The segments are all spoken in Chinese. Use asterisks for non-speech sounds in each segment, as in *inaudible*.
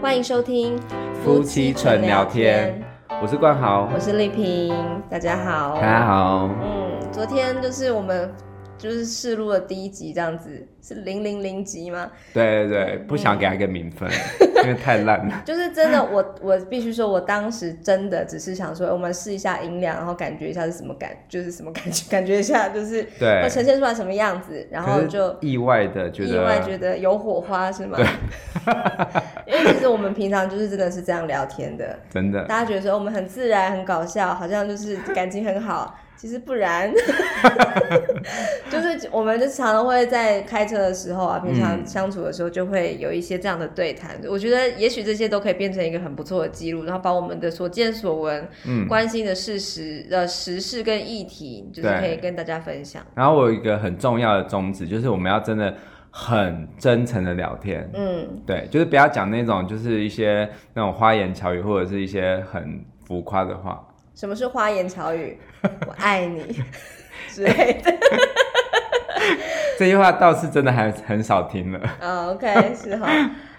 欢迎收听夫妻纯聊天，我是冠豪，我是丽萍，大家好，大家好。嗯，昨天就是我们。就是试录的第一集这样子，是零零零集吗？对对对，不想给他一个名分，因为太烂了。*laughs* 就是真的，我我必须说，我当时真的只是想说，我们试一下音量，然后感觉一下是什么感，就是什么感觉，*laughs* 感觉一下就是对呈现出来什么样子，然后就意外的觉得，意外觉得有火花是吗？对。*laughs* 因为其实我们平常就是真的是这样聊天的，真的。大家觉得说我们很自然、很搞笑，好像就是感情很好。其实不然，*laughs* 就是我们就常常会在开车的时候啊，平常相处的时候就会有一些这样的对谈。嗯、我觉得也许这些都可以变成一个很不错的记录，然后把我们的所见所闻、嗯、关心的事实的时事跟议题，就是可以跟大家分享。然后我有一个很重要的宗旨，就是我们要真的很真诚的聊天。嗯，对，就是不要讲那种就是一些那种花言巧语或者是一些很浮夸的话。什么是花言巧语？*laughs* 我爱你 *laughs* 之类的。*laughs* 这句话倒是真的还很少听了。哦、oh,，OK，是哈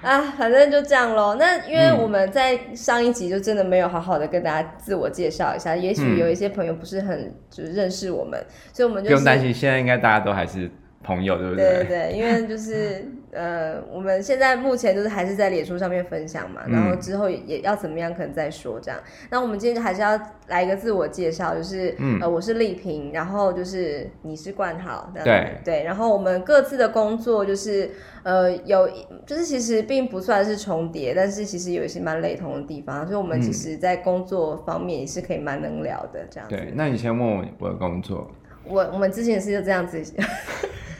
啊，反正就这样喽。那因为我们在上一集就真的没有好好的跟大家自我介绍一下，嗯、也许有一些朋友不是很就是认识我们，所以我们就不用担心，现在应该大家都还是。朋友对不对？对对对，因为就是呃，我们现在目前就是还是在脸书上面分享嘛，然后之后也也要怎么样，可能再说这样。那我们今天还是要来一个自我介绍，就是、嗯、呃，我是丽萍，然后就是你是冠豪，对对，然后我们各自的工作就是呃有，就是其实并不算是重叠，但是其实有一些蛮雷同的地方，所以我们其实在工作方面也是可以蛮能聊的这样子。对，那你先问我我的工作。我我们之前是就这样子。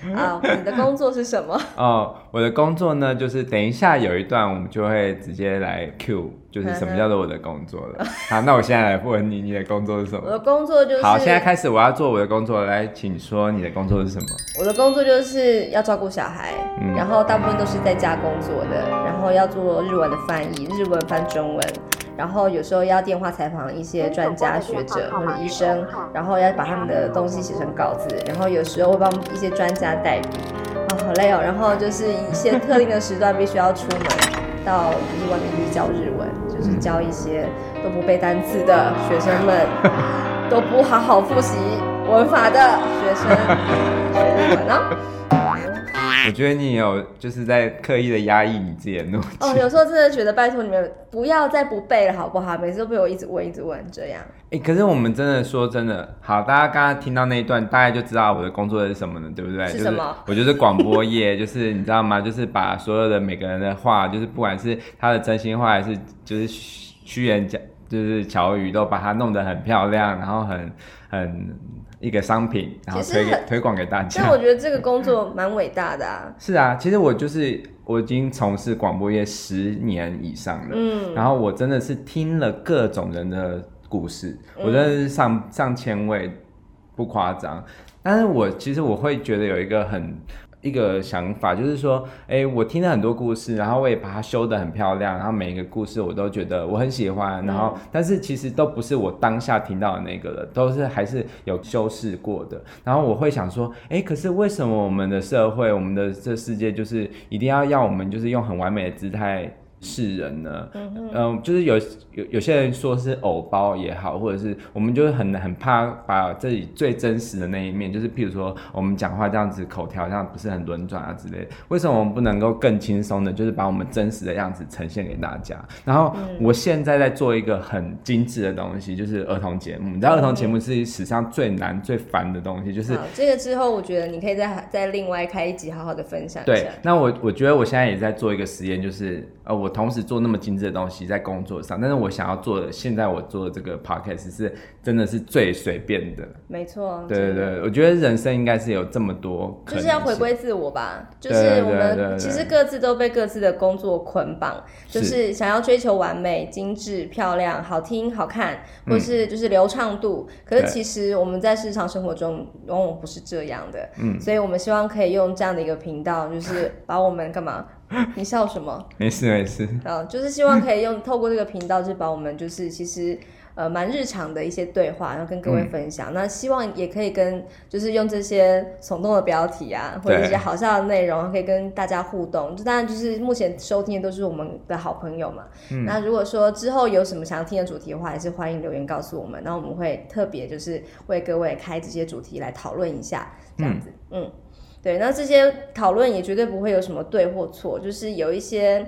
*laughs* 啊，你的工作是什么？*laughs* 哦，我的工作呢，就是等一下有一段我们就会直接来 Q，就是什么叫做我的工作了。*laughs* 好，那我现在来问你，你的工作是什么？我的工作就是……好，现在开始我要做我的工作，来，请说你的工作是什么？我的工作就是要照顾小孩，嗯，然后大部分都是在家工作的，然后要做日文的翻译，日文翻中文。然后有时候要电话采访一些专家学者或者医生，然后要把他们的东西写成稿子，然后有时候会帮一些专家代笔，啊，好累哦。然后就是一些特定的时段必须要出门到就是外面去教日文，*laughs* 就是教一些都不背单词的学生们，*laughs* 都不好好复习文法的学生学日文呢。我觉得你有就是在刻意的压抑你自己的怒气哦。有时候真的觉得拜托你们不要再不背了好不好？每次都被我一直问一直问这样。哎、欸，可是我们真的说真的好，大家刚刚听到那一段，大概就知道我的工作是什么了，对不对？是什么？就是、我就是广播业，*laughs* 就是你知道吗？就是把所有的每个人的话，就是不管是他的真心话还是就是虚言假，就是巧语，都把它弄得很漂亮，然后很很。一个商品，然后推推广给大家。但我觉得这个工作蛮伟大的啊。*laughs* 是啊，其实我就是我已经从事广播业十年以上了。嗯，然后我真的是听了各种人的故事，嗯、我真的是上上千位，不夸张。但是我其实我会觉得有一个很。一个想法就是说，哎、欸，我听了很多故事，然后我也把它修得很漂亮，然后每一个故事我都觉得我很喜欢，然后但是其实都不是我当下听到的那个了，都是还是有修饰过的。然后我会想说，哎、欸，可是为什么我们的社会，我们的这世界，就是一定要要我们就是用很完美的姿态？世人呢，嗯、呃，就是有有有些人说是偶包也好，或者是我们就是很很怕把自己最真实的那一面，就是譬如说我们讲话这样子口条这样不是很轮转啊之类的，为什么我们不能够更轻松的，就是把我们真实的样子呈现给大家？然后我现在在做一个很精致的东西，就是儿童节目。你知道儿童节目是史上最难最烦的东西，就是这个之后我觉得你可以再再另外开一集好好的分享一下。对，那我我觉得我现在也在做一个实验，就是呃我。同时做那么精致的东西在工作上，但是我想要做的，现在我做的这个 podcast 是真的是最随便的。没错，对对对，我觉得人生应该是有这么多，就是要回归自我吧。就是我们其实各自都被各自的工作捆绑，就是想要追求完美、精致、漂亮、好听、好看，或是就是流畅度。嗯、可是其实我们在日常生活中往往不是这样的。嗯，所以我们希望可以用这样的一个频道，就是 *laughs* 把我们干嘛？*laughs* 你笑什么？没事没事。啊，就是希望可以用透过这个频道，就把我们就是其实呃蛮日常的一些对话，然后跟各位分享。嗯、那希望也可以跟就是用这些耸动的标题啊，或者一些好笑的内容，可以跟大家互动。就当然就是目前收听的都是我们的好朋友嘛。嗯、那如果说之后有什么想要听的主题的话，也是欢迎留言告诉我们。那我们会特别就是为各位开这些主题来讨论一下，这样子，嗯。嗯对，那这些讨论也绝对不会有什么对或错，就是有一些，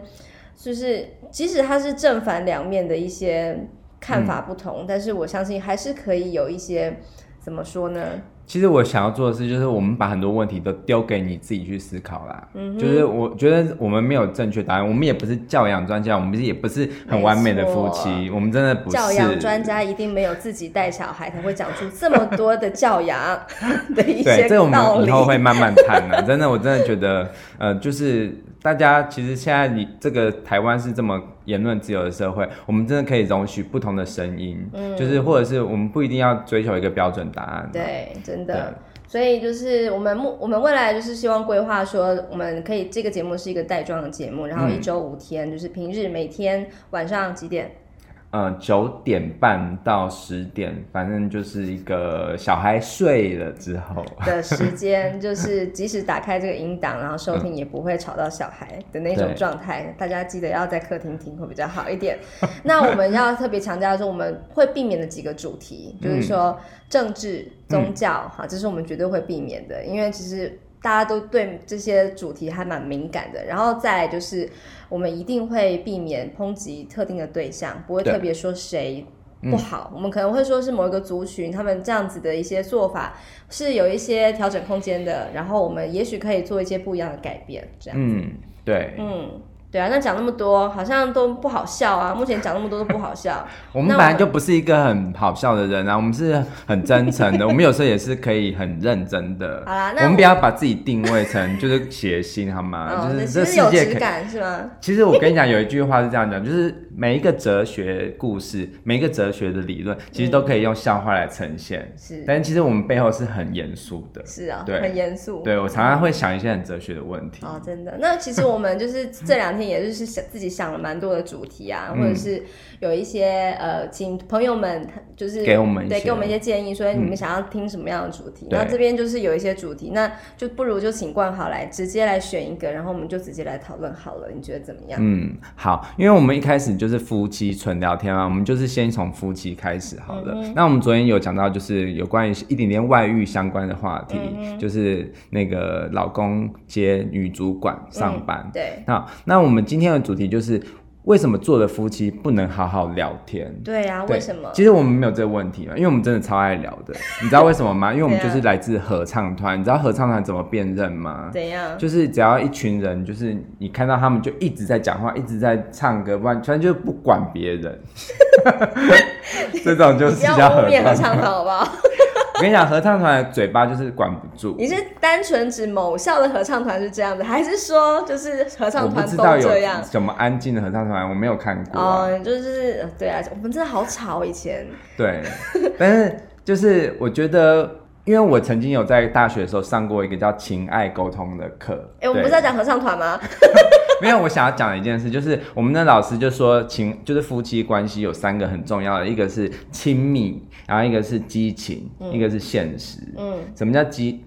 就是即使它是正反两面的一些看法不同，嗯、但是我相信还是可以有一些，怎么说呢？其实我想要做的事，就是我们把很多问题都丢给你自己去思考啦。嗯，就是我觉得我们没有正确答案，我们也不是教养专家，我们也不是很完美的夫妻，我们真的不是。教养专家一定没有自己带小孩才会讲出这么多的教养 *laughs* 的一些道理。对，这个我们以后会慢慢谈的。真的，我真的觉得，呃，就是。大家其实现在你这个台湾是这么言论自由的社会，我们真的可以容许不同的声音，嗯，就是或者是我们不一定要追求一个标准答案。对，真的。所以就是我们目我们未来就是希望规划说，我们可以这个节目是一个带妆的节目，然后一周五天，嗯，就是平日每天晚上几点？呃，九点半到十点，反正就是一个小孩睡了之后的时间，就是即使打开这个音档，然后收听也不会吵到小孩的那种状态。嗯、大家记得要在客厅听会比较好一点。*laughs* 那我们要特别强调说，我们会避免的几个主题，嗯、就是说政治、宗教，哈、嗯，这是我们绝对会避免的，因为其实。大家都对这些主题还蛮敏感的，然后再来就是我们一定会避免抨击特定的对象，不会特别说谁不好，嗯、我们可能会说是某一个族群，他们这样子的一些做法是有一些调整空间的，然后我们也许可以做一些不一样的改变，这样子。嗯，对，嗯。对啊，那讲那么多好像都不好笑啊！目前讲那么多都不好笑。*laughs* 我们本来就不是一个很好笑的人啊，我们是很真诚的，*laughs* 我们有时候也是可以很认真的。好啦，那我，我们不要把自己定位成就是谐星好吗？哦、就是这世界可以感是吗？其实我跟你讲，有一句话是这样讲，就是每一个哲学故事，每一个哲学的理论，其实都可以用笑话来呈现。嗯、是，但其实我们背后是很严肃的。是啊，对，很严肃。对，我常常会想一些很哲学的问题。哦，真的。那其实我们就是这两天，也就是想自己。想了蛮多的主题啊，或者是有一些呃，请朋友们就是给我们对给我们一些建议，说你们想要听什么样的主题？那、嗯、这边就是有一些主题，那就不如就请冠豪来直接来选一个，然后我们就直接来讨论好了。你觉得怎么样？嗯，好，因为我们一开始就是夫妻纯聊天嘛，我们就是先从夫妻开始好了。嗯、那我们昨天有讲到，就是有关于一点点外遇相关的话题，嗯、就是那个老公接女主管上班。嗯、对，那，那我们今天的主题就是。为什么做了夫妻不能好好聊天？对呀、啊，为什么？其实我们没有这个问题嘛，因为我们真的超爱聊的。*laughs* 你知道为什么吗？因为我们就是来自合唱团。你知道合唱团怎么辨认吗？怎样？就是只要一群人，就是你看到他们就一直在讲话，一直在唱歌，完全就是不管别人。*laughs* *laughs* 这种就是叫合唱团，好不好？我跟你讲，合唱团的嘴巴就是管不住。你是单纯指某校的合唱团是这样子，还是说就是合唱团都这样？有什么安静的合唱团？我没有看过、啊。哦，就是对啊，我们真的好吵以前。对，但是就是我觉得，因为我曾经有在大学的时候上过一个叫情爱沟通的课。哎、欸，我们不是在讲合唱团吗？*laughs* 没有，我想要讲一件事就是，我们的老师就说情就是夫妻关系有三个很重要的，一个是亲密。然后一个是激情，嗯、一个是现实。嗯，什么叫激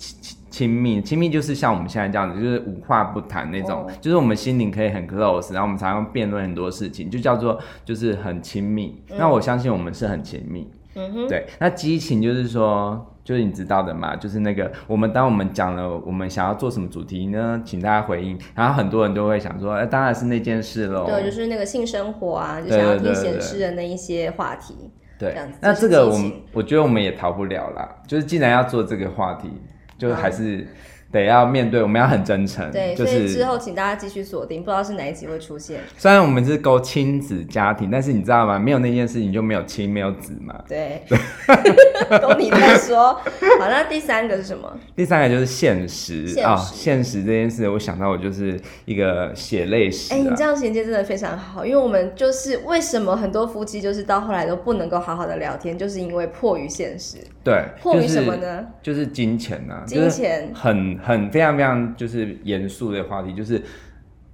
亲密？亲密就是像我们现在这样子，就是无话不谈那种，哦、就是我们心灵可以很 close，然后我们常常辩论很多事情，就叫做就是很亲密。嗯、那我相信我们是很亲密。嗯哼，对。那激情就是说，就是你知道的嘛，就是那个我们当我们讲了我们想要做什么主题呢，请大家回应，然后很多人都会想说，哎，当然是那件事喽。对，就是那个性生活啊，就想要听显示的那一些话题。对，那这个我们我觉得我们也逃不了啦，就是既然要做这个话题，就还是。得要面对，我们要很真诚。对，就是、所以之后请大家继续锁定，不知道是哪一集会出现。虽然我们是勾亲子家庭，但是你知道吗？没有那件事情就没有亲，没有子嘛。对，*laughs* 都你在说。好，那第三个是什么？第三个就是现实啊，现实这件事，我想到我就是一个血泪史、啊。哎、欸，你这样衔接真的非常好，因为我们就是为什么很多夫妻就是到后来都不能够好好的聊天，就是因为迫于现实。对，迫于什么呢？就是金钱呐、啊，金钱很。很非常非常就是严肃的话题，就是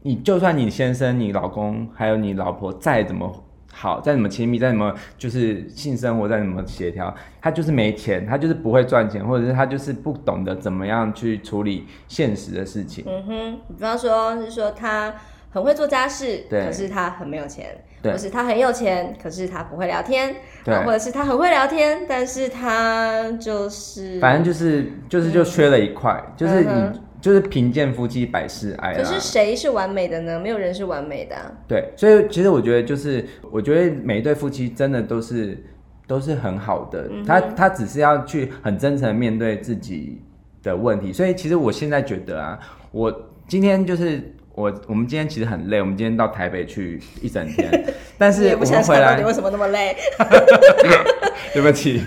你就算你先生、你老公还有你老婆再怎么好，再怎么亲密，再怎么就是性生活再怎么协调，他就是没钱，他就是不会赚钱，或者是他就是不懂得怎么样去处理现实的事情。嗯哼，比方说是说他很会做家事，对，可是他很没有钱。或是他很有钱，可是他不会聊天，对，或者是他很会聊天，但是他就是，反正就是就是就缺了一块，嗯、就是你、嗯、就是贫贱夫妻百事哀。可是谁是完美的呢？没有人是完美的、啊。对，所以其实我觉得就是，我觉得每一对夫妻真的都是都是很好的，嗯、他他只是要去很真诚面对自己的问题。所以其实我现在觉得啊，我今天就是。我我们今天其实很累，我们今天到台北去一整天，*laughs* 但是我们回来，你为什么那么累？*laughs* *laughs* 对不起，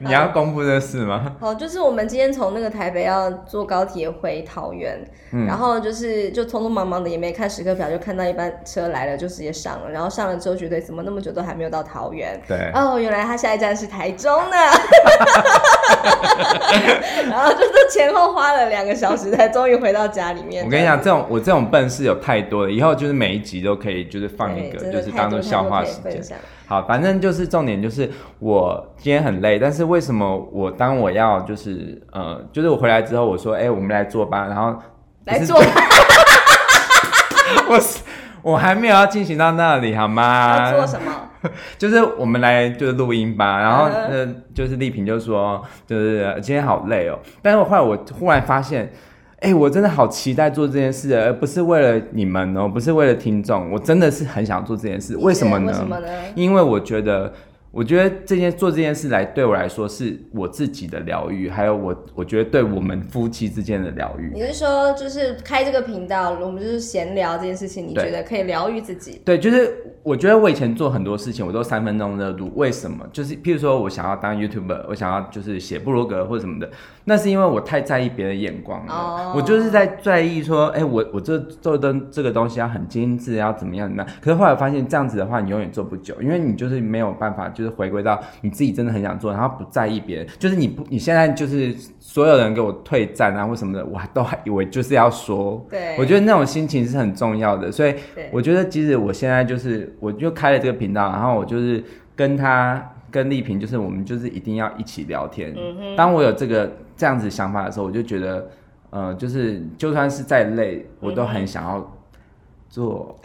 你要公布这事吗？哦，就是我们今天从那个台北要坐高铁回桃园，嗯、然后就是就匆匆忙忙的也没看时刻表，就看到一班车来了，就直接上了，然后上了之后觉得怎么那么久都还没有到桃园？对，哦，原来他下一站是台中呢，然后就是前后花了两个小时才终于回到家里面。我跟你讲，这种我这种笨。是有太多了，以后就是每一集都可以，就是放一个，就是当做笑话时间。好，反正就是重点就是我今天很累，但是为什么我当我要就是呃，就是我回来之后，我说哎、欸，我们来做吧，然后来做吧。*laughs* 我我还没有要进行到那里，好吗？做什么？*laughs* 就是我们来就是录音吧，然后呃，就是丽萍就说就是今天好累哦，但是我后来我忽然发现。哎、欸，我真的好期待做这件事，而不是为了你们哦，不是为了听众，我真的是很想做这件事。为什么呢？为什么呢？因为我觉得。我觉得这件做这件事来对我来说是我自己的疗愈，还有我我觉得对我们夫妻之间的疗愈。你是说，就是开这个频道，我们就是闲聊这件事情，你觉得可以疗愈自己？对，就是我觉得我以前做很多事情，我都三分钟热度。为什么？就是譬如说我想要当 YouTuber，我想要就是写部落格或者什么的，那是因为我太在意别人的眼光了。Oh. 我就是在在意说，哎、欸，我我这做的这个东西要很精致，要怎么样怎么样。可是后来发现这样子的话，你永远做不久，因为你就是没有办法。就是回归到你自己真的很想做，然后不在意别人，就是你不，你现在就是所有人给我退战啊或什么的，我还都还以为就是要说，对，我觉得那种心情是很重要的，所以我觉得即使我现在就是我就开了这个频道，然后我就是跟他跟丽萍，就是我们就是一定要一起聊天。嗯，当我有这个这样子想法的时候，我就觉得，呃，就是就算是再累，我都很想要做。*laughs*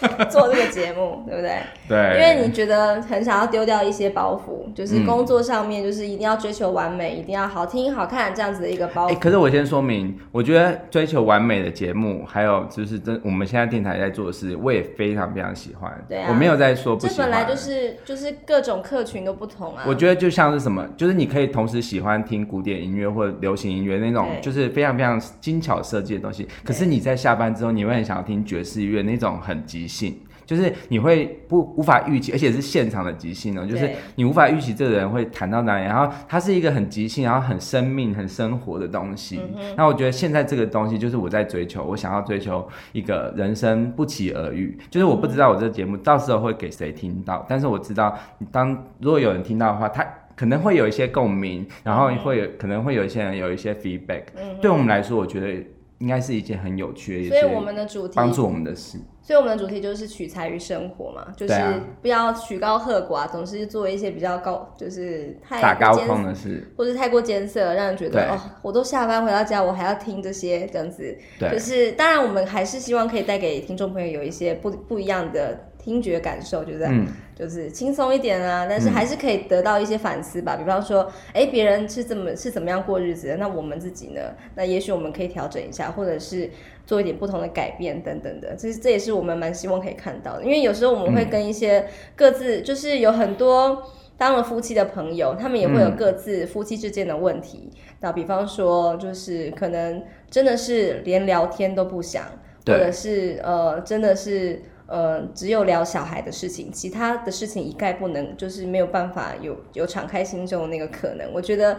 *laughs* 做这个节目，对不对？对，因为你觉得很想要丢掉一些包袱，就是工作上面就是一定要追求完美，嗯、一定要好听好看这样子的一个包袱。可是我先说明，我觉得追求完美的节目，还有就是真我们现在电台在做的事，我也非常非常喜欢。对啊，我没有在说不喜欢。这本来就是就是各种客群都不同啊。我觉得就像是什么，就是你可以同时喜欢听古典音乐或者流行音乐那种，就是非常非常精巧设计的东西。可是你在下班之后，你会很想要听爵士乐那种很即兴。就是你会不无法预期，而且是现场的即兴哦，就是你无法预期这个人会弹到哪里，然后它是一个很即兴，然后很生命、很生活的东西。嗯、那我觉得现在这个东西就是我在追求，我想要追求一个人生不期而遇。就是我不知道我这个节目到时候会给谁听到，但是我知道，当如果有人听到的话，他可能会有一些共鸣，然后会有可能会有一些人有一些 feedback。嗯，对我们来说，我觉得应该是一件很有趣的所以我们的主题帮助我们的事。所以我们的主题就是取材于生活嘛，就是不要曲高和寡，总是做一些比较高，就是太打高空的事，或是太过艰涩，让人觉得哦，我都下班回到家，我还要听这些这样子。对，就是当然我们还是希望可以带给听众朋友有一些不不一样的听觉感受，就是，嗯、就是轻松一点啊，但是还是可以得到一些反思吧。嗯、比方说，哎，别人是怎么是怎么样过日子的，那我们自己呢？那也许我们可以调整一下，或者是。做一点不同的改变等等的，其实这也是我们蛮希望可以看到的。因为有时候我们会跟一些各自就是有很多当了夫妻的朋友，他们也会有各自夫妻之间的问题。那比方说，就是可能真的是连聊天都不想，或者是呃，真的是呃，只有聊小孩的事情，其他的事情一概不能，就是没有办法有有敞开心胸的那个可能。我觉得。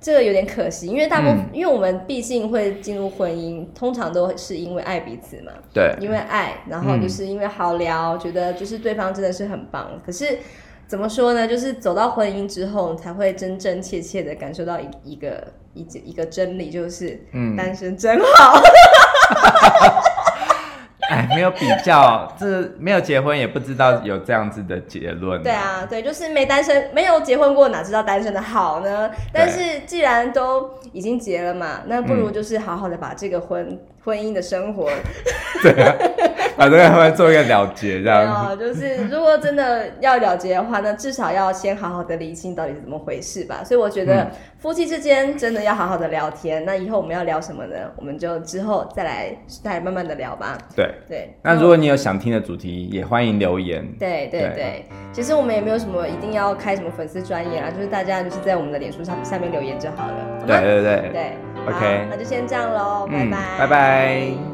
这个有点可惜，因为大部分，嗯、因为我们毕竟会进入婚姻，通常都是因为爱彼此嘛。对，因为爱，然后就是因为好聊，嗯、觉得就是对方真的是很棒。可是怎么说呢？就是走到婚姻之后，才会真真切切的感受到一一个一一个真理，就是嗯，单身真好。*laughs* 哎，没有有比较，这没有结婚也不知道有这样子的结论。对啊，对，就是没单身，没有结婚过，哪知道单身的好呢？但是既然都已经结了嘛，那不如就是好好的把这个婚、嗯、婚姻的生活，对啊，把这个婚做一个了结，这样子。就是如果真的要了结的话，那至少要先好好的理清到底是怎么回事吧。所以我觉得夫妻之间真的要好好的聊天。那以后我们要聊什么呢？我们就之后再来再来慢慢的聊吧。对对。那如果你有想听的主题，也欢迎留言。对对对，对，其实我们也没有什么一定要开什么粉丝专业啊，就是大家就是在我们的脸书上下面留言就好了。对对对对。OK，那就先这样喽，嗯，拜拜，拜拜。